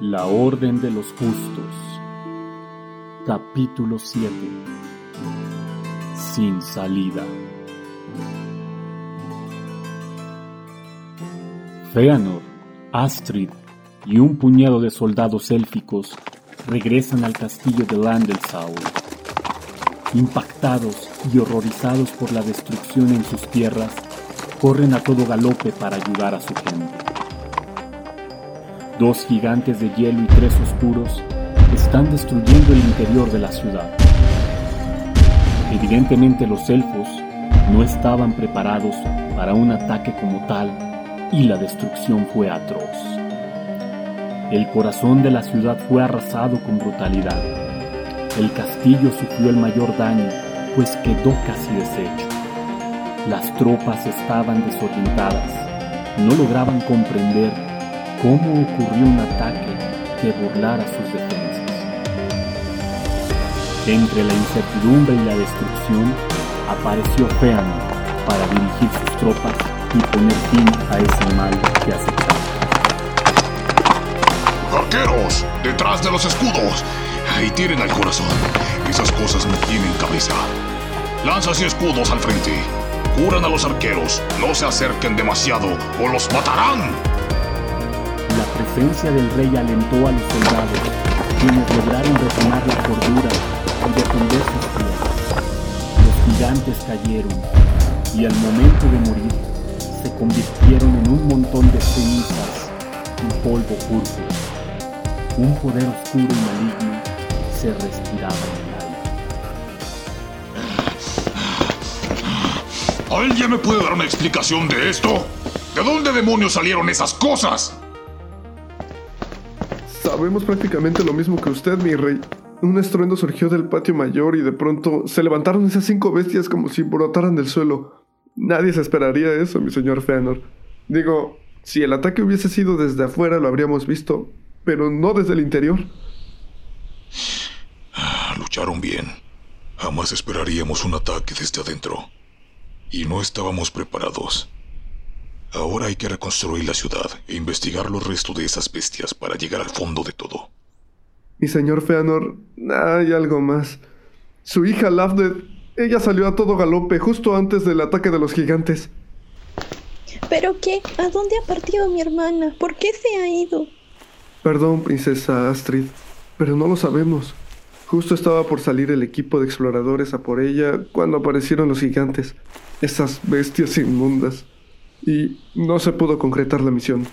La Orden de los Justos Capítulo 7 Sin salida Feanor, Astrid y un puñado de soldados élficos regresan al castillo de Landelsau. Impactados y horrorizados por la destrucción en sus tierras, corren a todo galope para ayudar a su gente. Dos gigantes de hielo y tres oscuros están destruyendo el interior de la ciudad. Evidentemente los elfos no estaban preparados para un ataque como tal y la destrucción fue atroz. El corazón de la ciudad fue arrasado con brutalidad. El castillo sufrió el mayor daño, pues quedó casi deshecho. Las tropas estaban desorientadas, no lograban comprender cómo ocurrió un ataque que burlara sus defensas. Entre la incertidumbre y la destrucción, apareció Feanor para dirigir sus tropas y poner fin a ese mal que acechaba. ¡Arqueros! ¡Detrás de los escudos! Ahí tienen al corazón. Esas cosas no tienen cabeza. Lanzas y escudos al frente. Curan a los arqueros. No se acerquen demasiado o los matarán. La presencia del rey alentó a los soldados, quienes lograron retomar la cordura y defender sus tierras. Los gigantes cayeron y al momento de morir se convirtieron en un montón de cenizas y polvo púrpura. Un poder oscuro y maligno se respiraba en el aire. ¿Alguien me puede dar una explicación de esto? ¿De dónde demonios salieron esas cosas? Sabemos prácticamente lo mismo que usted, mi rey. Un estruendo surgió del patio mayor y de pronto se levantaron esas cinco bestias como si brotaran del suelo. Nadie se esperaría eso, mi señor Feanor. Digo, si el ataque hubiese sido desde afuera lo habríamos visto, pero no desde el interior. Lucharon bien. Jamás esperaríamos un ataque desde adentro. Y no estábamos preparados. Ahora hay que reconstruir la ciudad e investigar los restos de esas bestias para llegar al fondo de todo. Mi señor Feanor, hay algo más. Su hija Lavded, ella salió a todo galope justo antes del ataque de los gigantes. ¿Pero qué? ¿A dónde ha partido mi hermana? ¿Por qué se ha ido? Perdón, princesa Astrid, pero no lo sabemos. Justo estaba por salir el equipo de exploradores a por ella cuando aparecieron los gigantes, esas bestias inmundas y no se pudo concretar la misión.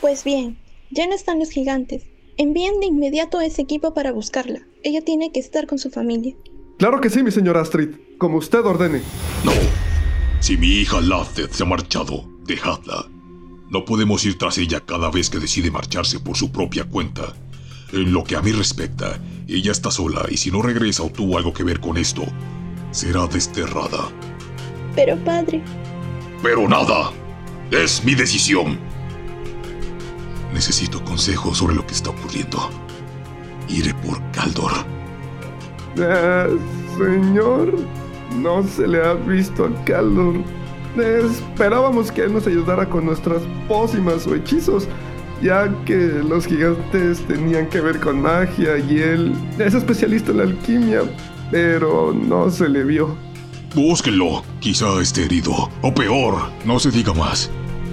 Pues bien, ya no están los gigantes. Envíen de inmediato a ese equipo para buscarla. Ella tiene que estar con su familia. Claro que sí, mi señora Astrid, como usted ordene. No. Si mi hija Lafted se ha marchado, dejadla. No podemos ir tras ella cada vez que decide marcharse por su propia cuenta. En lo que a mí respecta, ella está sola y si no regresa o tuvo algo que ver con esto, será desterrada. Pero padre, pero nada. Es mi decisión. Necesito consejo sobre lo que está ocurriendo. Iré por Caldor. Eh, señor, no se le ha visto a Caldor. esperábamos que él nos ayudara con nuestras pócimas o hechizos, ya que los gigantes tenían que ver con magia y él es especialista en la alquimia, pero no se le vio. Búsquenlo. Quizá esté herido. O peor, no se diga más.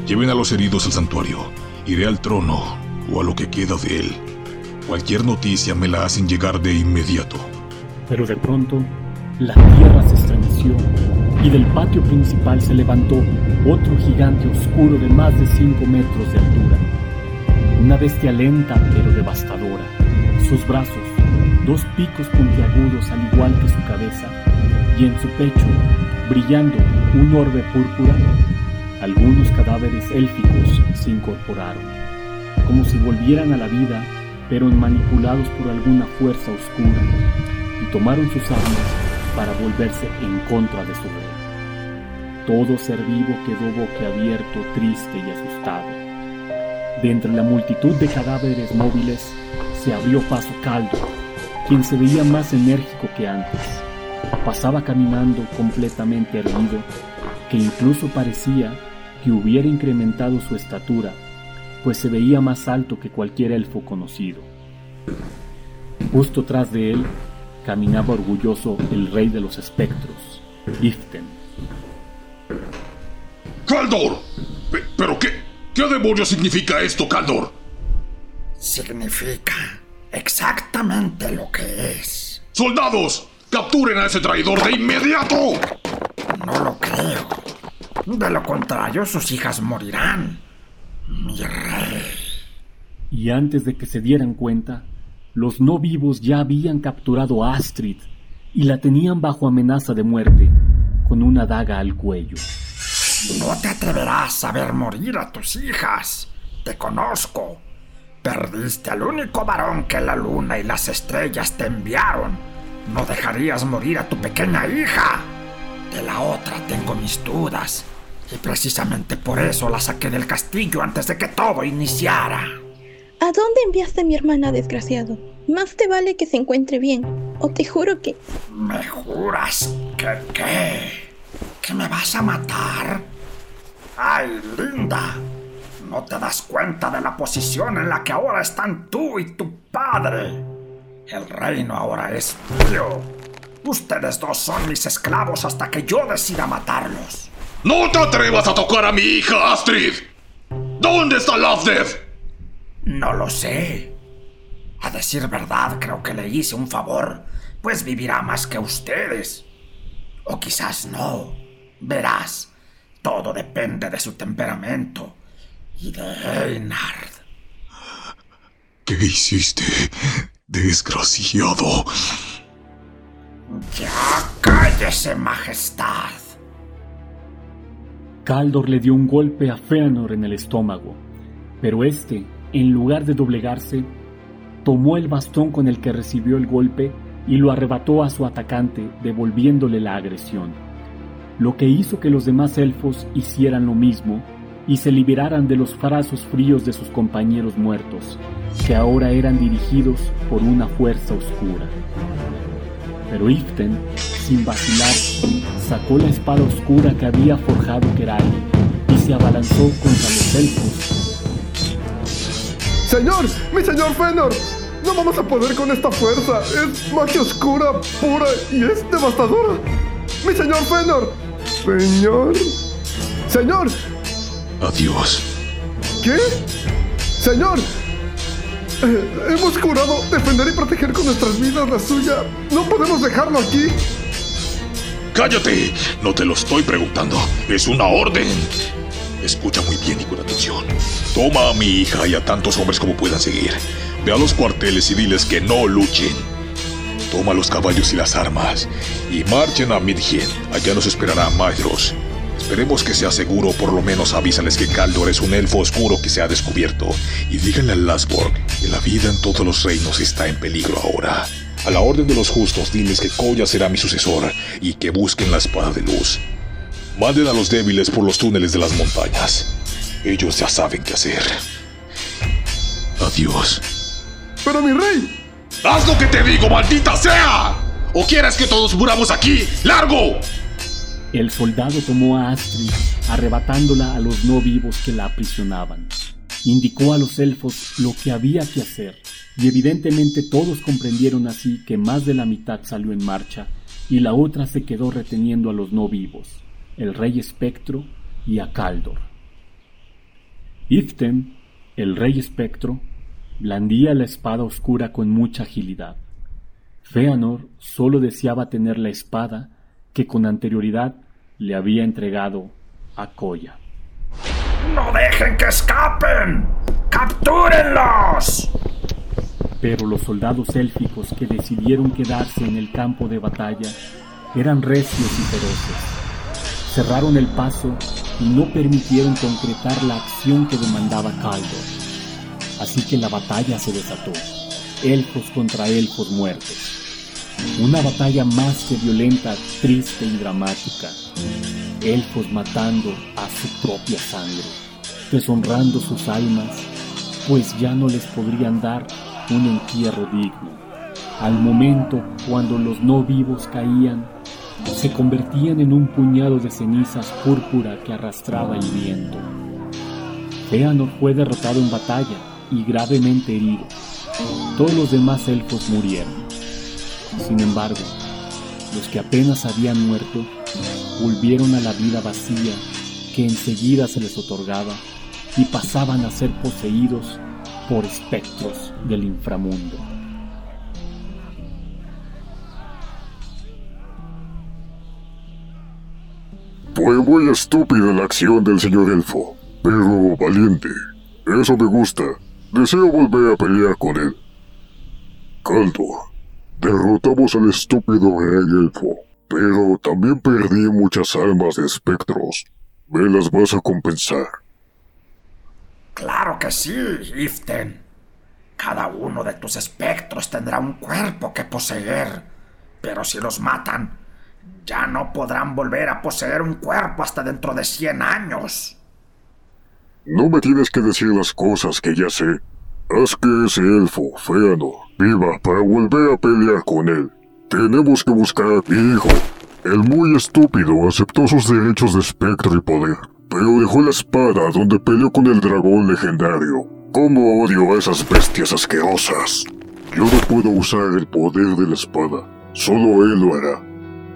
Lleven a los heridos al santuario. Iré al trono o a lo que queda de él. Cualquier noticia me la hacen llegar de inmediato. Pero de pronto, la tierra se estremeció y del patio principal se levantó otro gigante oscuro de más de 5 metros de altura. Una bestia lenta pero devastadora. Sus brazos, dos picos puntiagudos al igual que su cabeza, y en su pecho, brillando un orbe púrpura, algunos cadáveres élficos se incorporaron, como si volvieran a la vida, pero manipulados por alguna fuerza oscura, y tomaron sus armas para volverse en contra de su rey. Todo ser vivo quedó boquiabierto, triste y asustado. De entre la multitud de cadáveres móviles se abrió paso Caldo, quien se veía más enérgico que antes pasaba caminando completamente erguido, que incluso parecía que hubiera incrementado su estatura, pues se veía más alto que cualquier elfo conocido. Justo tras de él caminaba orgulloso el rey de los espectros, Iften. ¡Caldor! ¿Pero qué? ¿Qué demonios significa esto, Caldor? Significa exactamente lo que es. ¡Soldados! ¡Capturen a ese traidor de inmediato! No lo creo. De lo contrario, sus hijas morirán. Mi rey. Y antes de que se dieran cuenta, los no vivos ya habían capturado a Astrid y la tenían bajo amenaza de muerte, con una daga al cuello. No te atreverás a ver morir a tus hijas. Te conozco. Perdiste al único varón que la luna y las estrellas te enviaron. No dejarías morir a tu pequeña hija. De la otra tengo mis dudas. Y precisamente por eso la saqué del castillo antes de que todo iniciara. ¿A dónde enviaste a mi hermana, desgraciado? Más te vale que se encuentre bien. O te juro que... ¿Me juras que qué? ¿Que me vas a matar? ¡Ay, linda! ¿No te das cuenta de la posición en la que ahora están tú y tu padre? El reino ahora es mío. Ustedes dos son mis esclavos hasta que yo decida matarlos. ¡No te atrevas a tocar a mi hija, Astrid! ¿Dónde está Lovedeath? No lo sé. A decir verdad, creo que le hice un favor, pues vivirá más que ustedes. O quizás no. Verás, todo depende de su temperamento y de Einard. ¿Qué hiciste, desgraciado? Ya cállese, majestad. Caldor le dio un golpe a Feanor en el estómago, pero este, en lugar de doblegarse, tomó el bastón con el que recibió el golpe y lo arrebató a su atacante, devolviéndole la agresión, lo que hizo que los demás elfos hicieran lo mismo y se liberaran de los brazos fríos de sus compañeros muertos, que ahora eran dirigidos por una fuerza oscura. Pero Iften, sin vacilar, sacó la espada oscura que había forjado Keral y se abalanzó contra los elfos. ¡Señor! ¡Mi señor Fenor! No vamos a poder con esta fuerza. Es magia oscura, pura y es devastadora. ¡Mi señor Fenor! ¡Señor! ¡Señor! Adiós. ¿Qué? ¡Señor! Eh, hemos jurado defender y proteger con nuestras vidas la suya. No podemos dejarlo aquí. ¡Cállate! No te lo estoy preguntando. Es una orden. Escucha muy bien y con atención. Toma a mi hija y a tantos hombres como puedan seguir. Ve a los cuarteles y diles que no luchen. Toma los caballos y las armas y marchen a Midgen. Allá nos esperará Maedros. Esperemos que sea seguro, por lo menos avísales que Caldor es un elfo oscuro que se ha descubierto. Y díganle a Lasborg que la vida en todos los reinos está en peligro ahora. A la orden de los justos, diles que Koya será mi sucesor y que busquen la espada de luz. Manden a los débiles por los túneles de las montañas. Ellos ya saben qué hacer. Adiós. Pero mi rey. ¡Haz lo que te digo, maldita sea! ¿O quieres que todos muramos aquí? ¡Largo! El soldado tomó a Astrid, arrebatándola a los no vivos que la aprisionaban. Indicó a los elfos lo que había que hacer, y evidentemente todos comprendieron así que más de la mitad salió en marcha y la otra se quedó reteniendo a los no vivos, el rey espectro y a Caldor. Iften, el rey espectro, blandía la espada oscura con mucha agilidad. Feanor solo deseaba tener la espada que con anterioridad le había entregado a Koya. ¡No dejen que escapen! ¡Captúrenlos! Pero los soldados élficos que decidieron quedarse en el campo de batalla eran recios y feroces. Cerraron el paso y no permitieron concretar la acción que demandaba Caldor. Así que la batalla se desató, elfos contra elfos muertos. Una batalla más que violenta, triste y dramática. Elfos matando a su propia sangre, deshonrando sus almas, pues ya no les podrían dar un entierro digno. Al momento cuando los no vivos caían, se convertían en un puñado de cenizas púrpura que arrastraba el viento. Feanor fue derrotado en batalla y gravemente herido. Todos los demás elfos murieron. Sin embargo, los que apenas habían muerto volvieron a la vida vacía que enseguida se les otorgaba y pasaban a ser poseídos por espectros del inframundo. Fue muy estúpida la acción del señor elfo, pero valiente. Eso me gusta. Deseo volver a pelear con él. Caldo, derrotamos al estúpido rey elfo, pero también perdí muchas almas de espectros. ¿Me las vas a compensar? Claro que sí, Iften. Cada uno de tus espectros tendrá un cuerpo que poseer, pero si los matan, ya no podrán volver a poseer un cuerpo hasta dentro de 100 años. No me tienes que decir las cosas que ya sé. Haz que ese elfo, Feano, viva para volver a pelear con él. Tenemos que buscar a mi hijo. El muy estúpido aceptó sus derechos de espectro y poder, pero dejó la espada donde peleó con el dragón legendario. ¿Cómo odio a esas bestias asquerosas? Yo no puedo usar el poder de la espada. Solo él lo hará.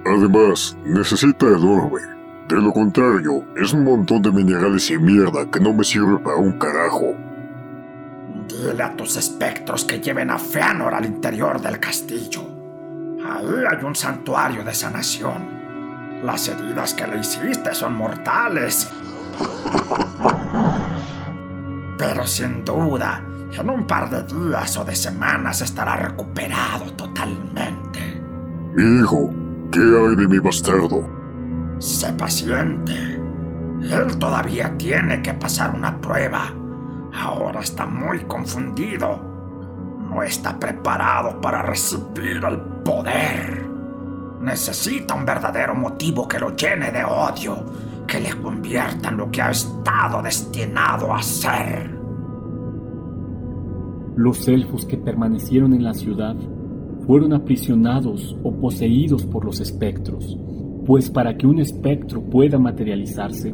Además, necesita el orbe. De lo contrario, es un montón de minerales y mierda que no me sirve para un carajo. Dile a tus espectros que lleven a Feanor al interior del castillo. Ahí hay un santuario de sanación. Las heridas que le hiciste son mortales. Pero sin duda, en un par de días o de semanas estará recuperado totalmente. Hijo, ¿qué hay de mi bastardo? Sé paciente. Él todavía tiene que pasar una prueba. Ahora está muy confundido. No está preparado para recibir el poder. Necesita un verdadero motivo que lo llene de odio, que le convierta en lo que ha estado destinado a ser. Los elfos que permanecieron en la ciudad fueron aprisionados o poseídos por los espectros, pues para que un espectro pueda materializarse,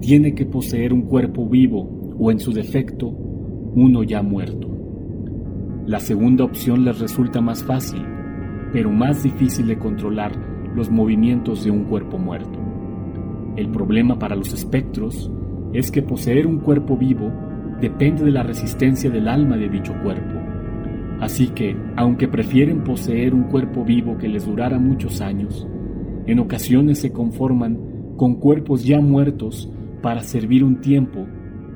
tiene que poseer un cuerpo vivo o en su defecto, uno ya muerto. La segunda opción les resulta más fácil, pero más difícil de controlar los movimientos de un cuerpo muerto. El problema para los espectros es que poseer un cuerpo vivo depende de la resistencia del alma de dicho cuerpo. Así que, aunque prefieren poseer un cuerpo vivo que les durara muchos años, en ocasiones se conforman con cuerpos ya muertos para servir un tiempo,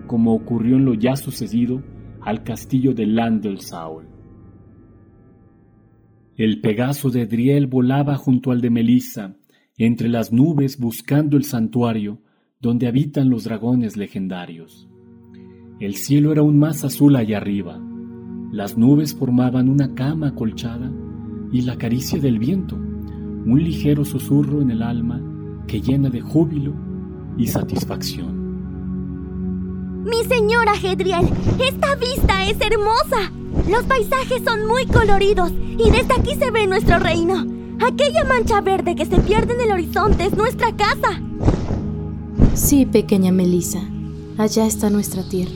como ocurrió en lo ya sucedido al castillo de Landelsau. El Pegaso de Driel volaba junto al de Melissa, entre las nubes buscando el santuario donde habitan los dragones legendarios. El cielo era aún más azul allá arriba. Las nubes formaban una cama acolchada y la caricia del viento, un ligero susurro en el alma que llena de júbilo y satisfacción. Mi señora Gedriel, esta vista es hermosa. Los paisajes son muy coloridos y desde aquí se ve nuestro reino. Aquella mancha verde que se pierde en el horizonte es nuestra casa. Sí, pequeña Melissa, allá está nuestra tierra.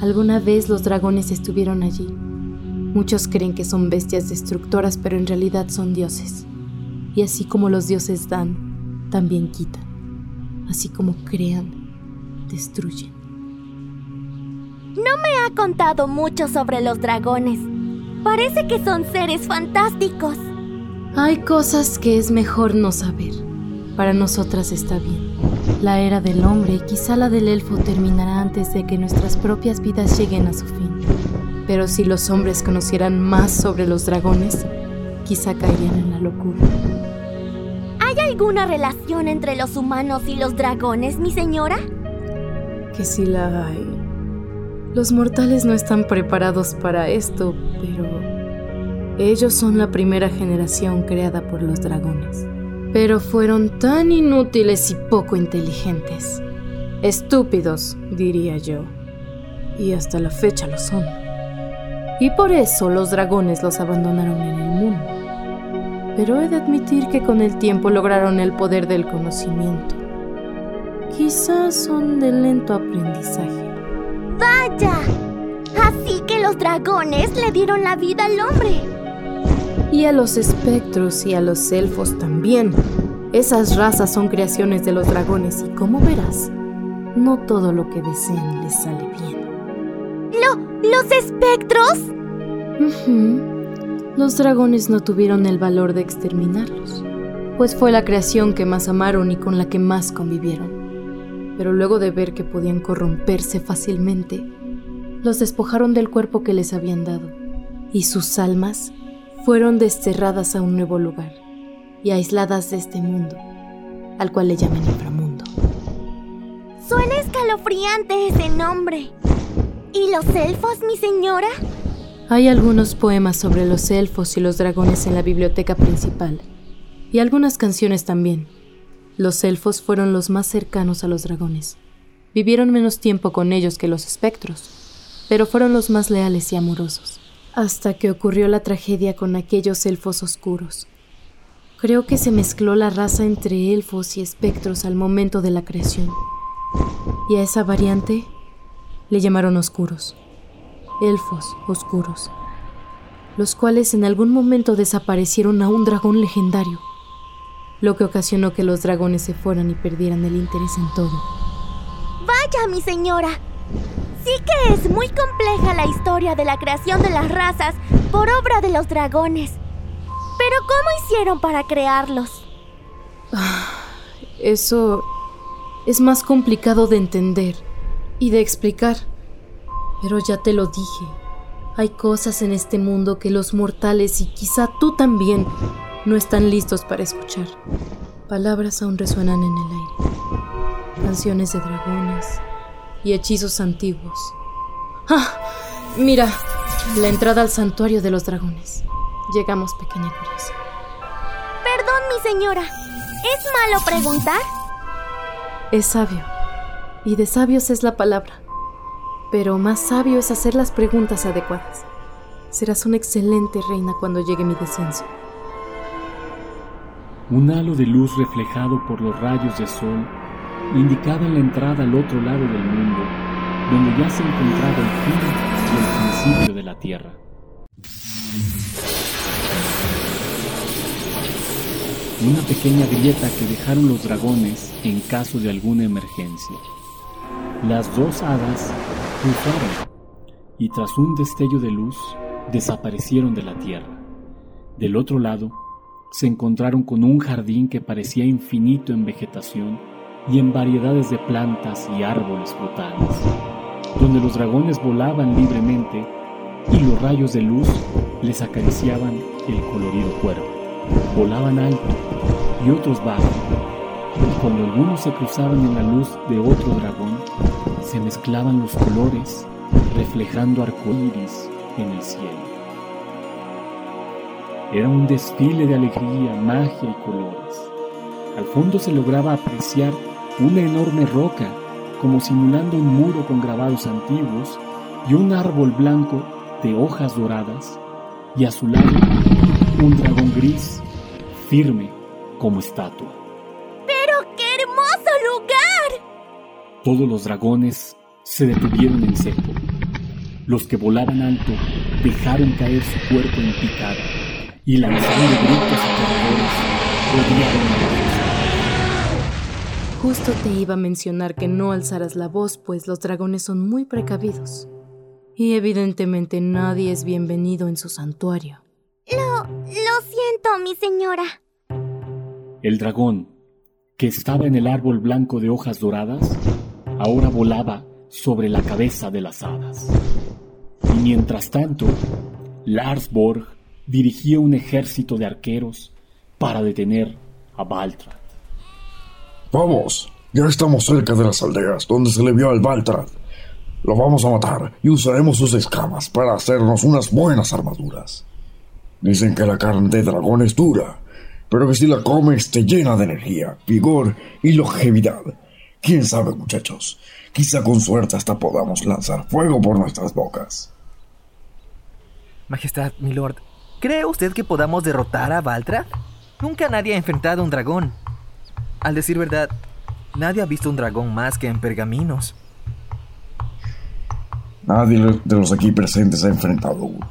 Alguna vez los dragones estuvieron allí. Muchos creen que son bestias destructoras, pero en realidad son dioses. Y así como los dioses dan, también quitan. Así como crean, destruyen. No me ha contado mucho sobre los dragones. Parece que son seres fantásticos. Hay cosas que es mejor no saber. Para nosotras está bien. La era del hombre y quizá la del elfo terminará antes de que nuestras propias vidas lleguen a su fin. Pero si los hombres conocieran más sobre los dragones, quizá caerían en la locura. ¿Hay alguna relación entre los humanos y los dragones, mi señora? Que sí la hay. Los mortales no están preparados para esto, pero ellos son la primera generación creada por los dragones. Pero fueron tan inútiles y poco inteligentes. Estúpidos, diría yo. Y hasta la fecha lo son. Y por eso los dragones los abandonaron en el mundo. Pero he de admitir que con el tiempo lograron el poder del conocimiento. Quizás son de lento aprendizaje. ¡Vaya! Así que los dragones le dieron la vida al hombre. Y a los espectros y a los elfos también. Esas razas son creaciones de los dragones y como verás, no todo lo que desean les sale bien. ¿Lo, ¿Los espectros? Los dragones no tuvieron el valor de exterminarlos, pues fue la creación que más amaron y con la que más convivieron. Pero luego de ver que podían corromperse fácilmente, los despojaron del cuerpo que les habían dado, y sus almas fueron desterradas a un nuevo lugar y aisladas de este mundo, al cual le llaman inframundo. Suena escalofriante ese nombre. ¿Y los elfos, mi señora? Hay algunos poemas sobre los elfos y los dragones en la biblioteca principal, y algunas canciones también. Los elfos fueron los más cercanos a los dragones. Vivieron menos tiempo con ellos que los espectros, pero fueron los más leales y amorosos, hasta que ocurrió la tragedia con aquellos elfos oscuros. Creo que se mezcló la raza entre elfos y espectros al momento de la creación. Y a esa variante le llamaron oscuros. Elfos oscuros. Los cuales en algún momento desaparecieron a un dragón legendario. Lo que ocasionó que los dragones se fueran y perdieran el interés en todo. Vaya, mi señora. Sí que es muy compleja la historia de la creación de las razas por obra de los dragones. Pero ¿cómo hicieron para crearlos? Eso es más complicado de entender y de explicar. Pero ya te lo dije, hay cosas en este mundo que los mortales y quizá tú también no están listos para escuchar. Palabras aún resuenan en el aire. Canciones de dragones y hechizos antiguos. ¡Ah! Mira, la entrada al santuario de los dragones. Llegamos, pequeña curiosa. Perdón, mi señora. ¿Es malo preguntar? Es sabio. Y de sabios es la palabra. Pero más sabio es hacer las preguntas adecuadas. Serás una excelente reina cuando llegue mi descenso. Un halo de luz reflejado por los rayos de sol indicaba la entrada al otro lado del mundo, donde ya se encontraba el fin y el principio de la Tierra. Una pequeña grieta que dejaron los dragones en caso de alguna emergencia. Las dos hadas cruzaron y tras un destello de luz desaparecieron de la tierra. Del otro lado, se encontraron con un jardín que parecía infinito en vegetación y en variedades de plantas y árboles frutales, donde los dragones volaban libremente y los rayos de luz les acariciaban el colorido cuerpo. Volaban alto y otros bajo, y cuando algunos se cruzaban en la luz de otro dragón, se mezclaban los colores, reflejando arcoíris en el cielo. Era un desfile de alegría, magia y colores. Al fondo se lograba apreciar una enorme roca, como simulando un muro con grabados antiguos, y un árbol blanco de hojas doradas, y a su lado un dragón gris, firme como estatua. ¡Pero qué hermoso lugar! Todos los dragones se detuvieron en seco. Los que volaban alto dejaron caer su cuerpo en picada y lanzando gritos aterradores Justo te iba a mencionar que no alzaras la voz, pues los dragones son muy precavidos. Y evidentemente nadie es bienvenido en su santuario. Lo... lo siento, mi señora. El dragón, que estaba en el árbol blanco de hojas doradas, ahora volaba sobre la cabeza de las hadas. Y mientras tanto, Lars Dirigía un ejército de arqueros para detener a Baltrad. Vamos, ya estamos cerca de las aldeas donde se le vio al Baltrad. Lo vamos a matar y usaremos sus escamas para hacernos unas buenas armaduras. Dicen que la carne de dragón es dura, pero que si la comes te llena de energía, vigor y longevidad. Quién sabe, muchachos. Quizá con suerte hasta podamos lanzar fuego por nuestras bocas. Majestad, milord, ¿cree usted que podamos derrotar a Valtrad? Nunca nadie ha enfrentado a un dragón. Al decir verdad, Nadie ha visto un dragón más que en pergaminos. Nadie de los aquí presentes ha enfrentado uno.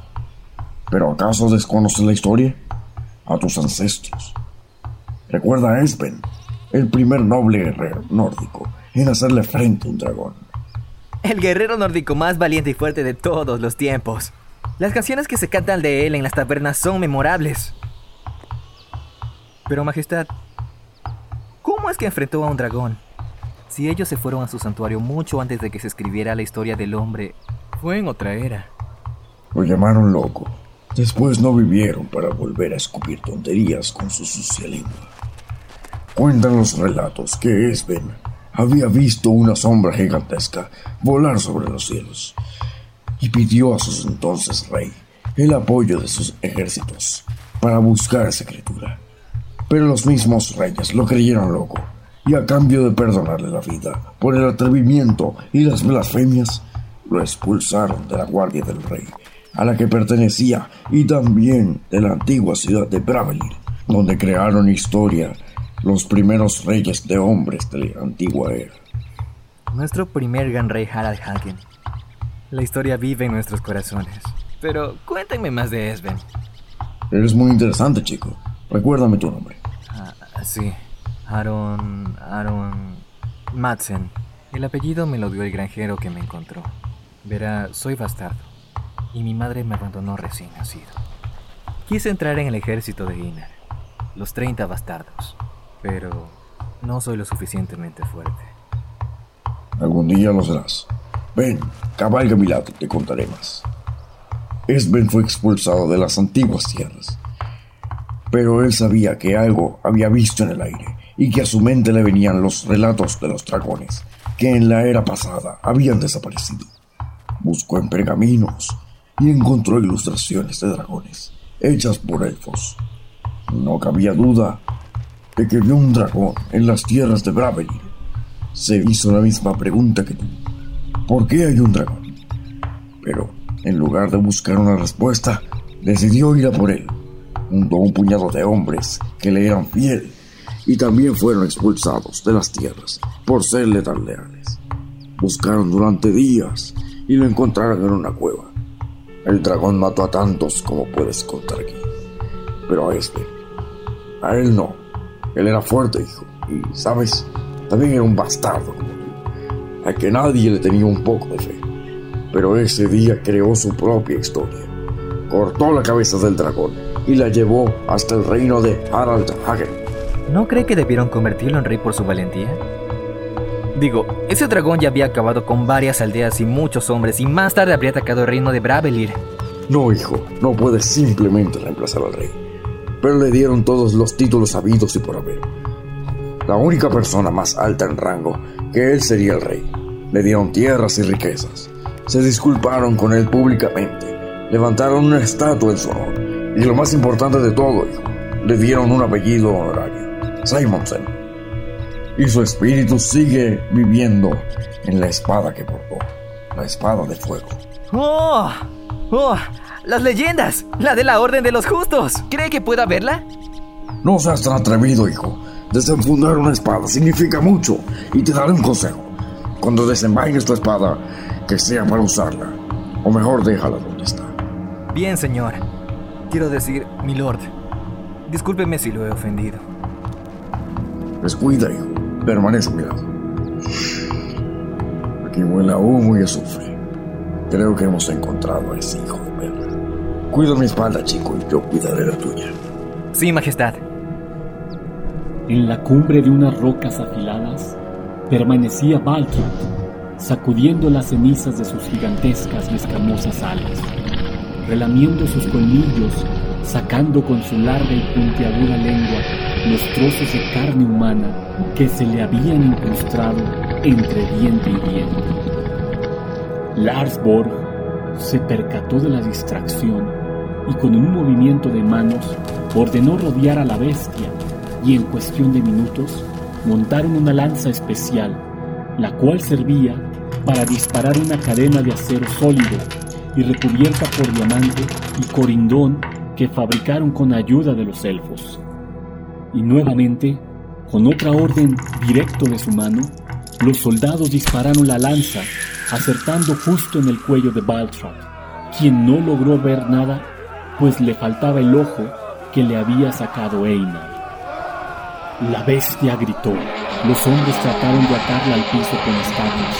¿Pero acaso desconoces la historia? A tus ancestros. Recuerda a Esben, el primer noble guerrero nórdico en hacerle frente a un dragón. El guerrero nórdico más valiente y fuerte de todos los tiempos. Las canciones que se cantan de él en las tabernas son memorables. Pero, Majestad, ¿cómo es que enfrentó a un dragón? Si ellos se fueron a su santuario mucho antes de que se escribiera la historia del hombre, fue en otra era. Lo llamaron loco. Después no vivieron para volver a escupir tonterías con su sucia lengua. Cuentan los relatos que Esben había visto una sombra gigantesca volar sobre los cielos y pidió a su entonces rey el apoyo de sus ejércitos para buscar esa criatura. Pero los mismos reyes lo creyeron loco y a cambio de perdonarle la vida por el atrevimiento y las blasfemias, lo expulsaron de la guardia del rey, a la que pertenecía, y también de la antigua ciudad de Bravelir, donde crearon historia los primeros reyes de hombres de la antigua era. Nuestro primer gran rey Harald Hagen. La historia vive en nuestros corazones. Pero cuéntenme más de Esben. Eres muy interesante, chico. Recuérdame tu nombre. Ah, sí. Aaron... Aaron... Madsen. El apellido me lo dio el granjero que me encontró. Verá, soy bastardo. Y mi madre me abandonó recién nacido. Quise entrar en el ejército de Gunnar. Los 30 bastardos pero no soy lo suficientemente fuerte. Algún día lo serás. Ven, cabalga a mi lado, te contaré más. Esben fue expulsado de las antiguas tierras, pero él sabía que algo había visto en el aire y que a su mente le venían los relatos de los dragones que en la era pasada habían desaparecido. Buscó en pergaminos y encontró ilustraciones de dragones hechas por elfos. No cabía duda de que vio un dragón en las tierras de Bravery. Se hizo la misma pregunta que tú. ¿Por qué hay un dragón? Pero, en lugar de buscar una respuesta, decidió ir a por él, junto a un puñado de hombres que le eran fiel y también fueron expulsados de las tierras por serle tan leales. Buscaron durante días y lo encontraron en una cueva. El dragón mató a tantos como puedes contar aquí, pero a este, a él no. Él era fuerte, hijo, y, ¿sabes? También era un bastardo a que nadie le tenía un poco de fe. Pero ese día creó su propia historia. Cortó la cabeza del dragón y la llevó hasta el reino de Harald Hagen. ¿No cree que debieron convertirlo en rey por su valentía? Digo, ese dragón ya había acabado con varias aldeas y muchos hombres y más tarde habría atacado el reino de Bravelir. No, hijo, no puedes simplemente reemplazar al rey pero le dieron todos los títulos habidos y por haber. La única persona más alta en rango que él sería el rey. Le dieron tierras y riquezas. Se disculparon con él públicamente. Levantaron una estatua en su honor. Y lo más importante de todo, hijo, le dieron un apellido honorario, Simonsen. Y su espíritu sigue viviendo en la espada que portó, la espada de fuego. ¡Oh! ¡Oh! Las leyendas. La de la Orden de los Justos. ¿Cree que pueda verla? No seas tan atrevido, hijo. Desenfundar una espada significa mucho y te daré un consejo. Cuando desenvaines tu espada, que sea para usarla. O mejor, déjala donde está. Bien, señor. Quiero decir, mi lord. Discúlpeme si lo he ofendido. Descuida, hijo. Permanece lado. Aquí huele a humo y azufre. Creo que hemos encontrado a ese hijo de perla. Cuida mi espalda, chico, y yo cuidaré la tuya. Sí, Majestad. En la cumbre de unas rocas afiladas permanecía Valkyrie, sacudiendo las cenizas de sus gigantescas y escamosas alas, relamiendo sus colmillos, sacando con su larga y puntiaguda lengua los trozos de carne humana que se le habían incrustado entre diente y diente. Lars Borg se percató de la distracción y con un movimiento de manos ordenó rodear a la bestia y en cuestión de minutos montaron una lanza especial, la cual servía para disparar una cadena de acero sólido y recubierta por diamante y corindón que fabricaron con ayuda de los elfos. Y nuevamente, Con otra orden directo de su mano, los soldados dispararon la lanza, acertando justo en el cuello de Baltrap, quien no logró ver nada, pues le faltaba el ojo que le había sacado Einar. La bestia gritó. Los hombres trataron de atarla al piso con estacas,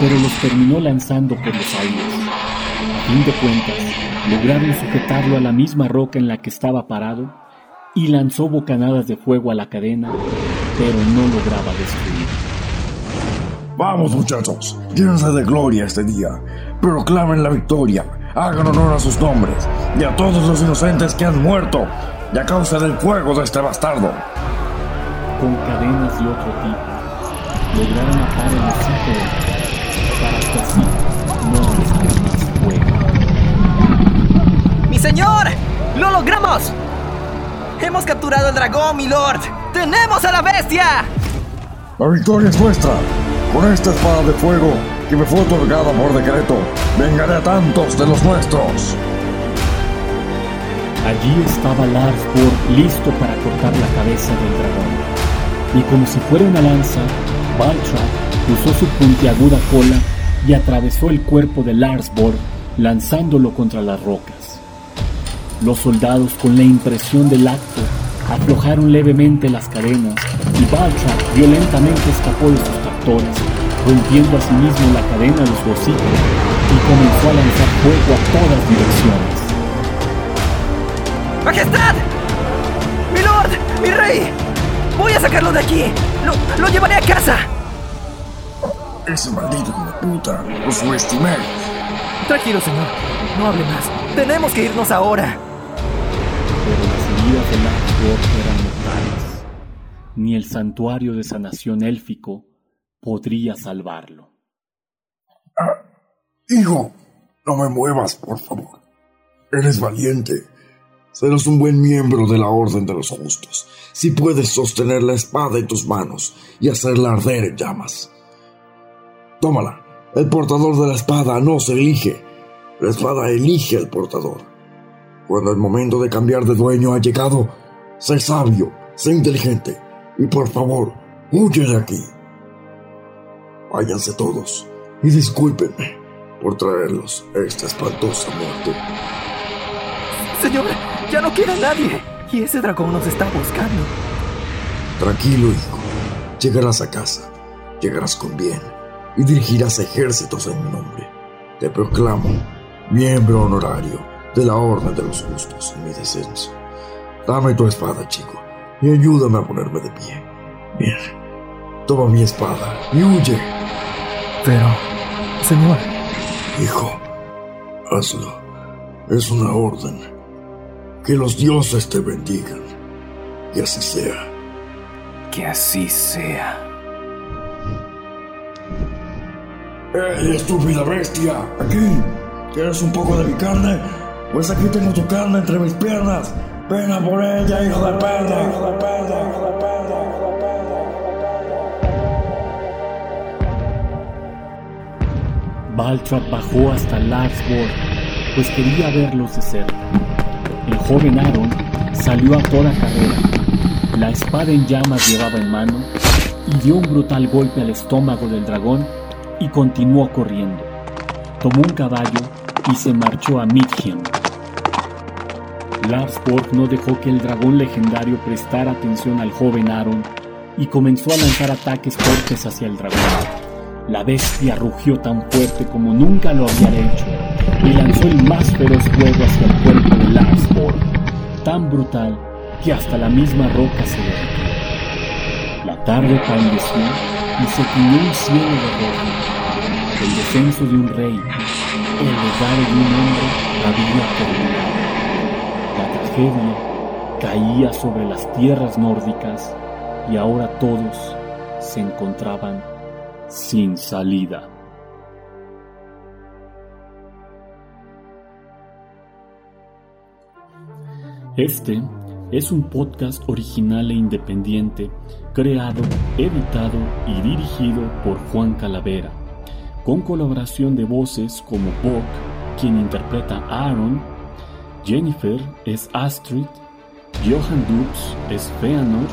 pero los terminó lanzando por los aires. A fin de cuentas, lograron sujetarlo a la misma roca en la que estaba parado y lanzó bocanadas de fuego a la cadena, pero no lograba destruir. Vamos muchachos, llénense de gloria este día, proclamen la victoria, hagan honor a sus nombres y a todos los inocentes que han muerto y a causa del fuego de este bastardo. Con cadenas de otro tipo, lograron atar el hocico para que así no más fuego. ¡Mi señor! ¡Lo logramos! ¡Hemos capturado al dragón, mi lord! ¡Tenemos a la bestia! La victoria es nuestra. Con esta espada de fuego que me fue otorgada por decreto, vengaré a tantos de los nuestros. Allí estaba Lars Borg listo para cortar la cabeza del dragón. Y como si fuera una lanza, Baltrap usó su puntiaguda cola y atravesó el cuerpo de Lars Borg, lanzándolo contra las rocas. Los soldados, con la impresión del acto, aflojaron levemente las cadenas y Baltrap violentamente escapó de sus captores, rompiendo asimismo la cadena de los hocicos y comenzó a lanzar fuego a todas direcciones. ¡Majestad! ¡Mi lord! ¡Mi rey! ¡Voy a sacarlo de aquí! ¡Lo, lo llevaré a casa! Ese maldito de puta, lo subestimé. Tranquilo, señor. No hable más. Tenemos que irnos ahora. Pero las heridas de Lars eran mortales. Ni el santuario de sanación élfico podría salvarlo. Hijo, no me muevas, por favor. Eres valiente. Serás un buen miembro de la Orden de los Justos si puedes sostener la espada en tus manos y hacerla arder en llamas. Tómala. El portador de la espada no se elige. La espada elige al portador. Cuando el momento de cambiar de dueño ha llegado, sé sabio, sé inteligente y por favor, huye de aquí. Váyanse todos y discúlpenme por traerlos esta espantosa muerte. Señor, ya no queda nadie. Y ese dragón nos está buscando. Tranquilo, hijo. Llegarás a casa, llegarás con bien y dirigirás ejércitos en mi nombre. Te proclamo miembro honorario de la Orden de los Justos en mi descenso. Dame tu espada, chico, y ayúdame a ponerme de pie. Bien. Toma mi espada y huye. Pero, señor. Hijo, hazlo. Es una orden. Que los dioses te bendigan. Y así sea. Que así sea. ¡Ey, estúpida bestia! ¡Aquí! ¿Quieres un poco de mi carne? Pues aquí tengo tu carne entre mis piernas. ¡Ven a por ella, hijo de perra! ¡Hijo de perra! ¡Hijo de perra! ¡Hijo de Baltrap bajó hasta Larsborg, pues quería verlos de cerca. El joven Aaron salió a toda carrera. La espada en llamas llevaba en mano y dio un brutal golpe al estómago del dragón y continuó corriendo. Tomó un caballo y se marchó a Midgem. Larsborg no dejó que el dragón legendario prestara atención al joven Aaron y comenzó a lanzar ataques fuertes hacia el dragón. La bestia rugió tan fuerte como nunca lo había hecho y lanzó el más feroz fuego hacia el cuerpo de Larsborg, tan brutal que hasta la misma roca se derritió. La tarde palideció y se tiñó un cielo de rojo. El descenso de un rey, el legado de un hombre había terminado. La tragedia caía sobre las tierras nórdicas y ahora todos se encontraban sin salida. Este es un podcast original e independiente, creado, editado y dirigido por Juan Calavera, con colaboración de voces como Bob, quien interpreta a Aaron, Jennifer es Astrid, Johan Dux es Feanor,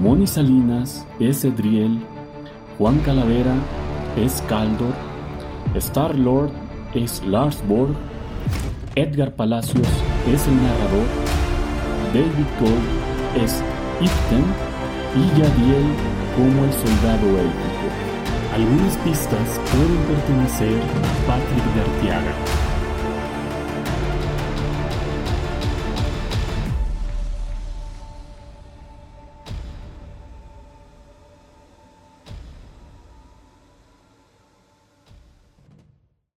Moni Salinas es Edriel, Juan Calavera es Caldor, Star Lord es Lars Borg, Edgar Palacios es el narrador, David Gold es Ipten y Yadiel como el soldado élfico. Algunas pistas pueden pertenecer a Patrick de Arteaga.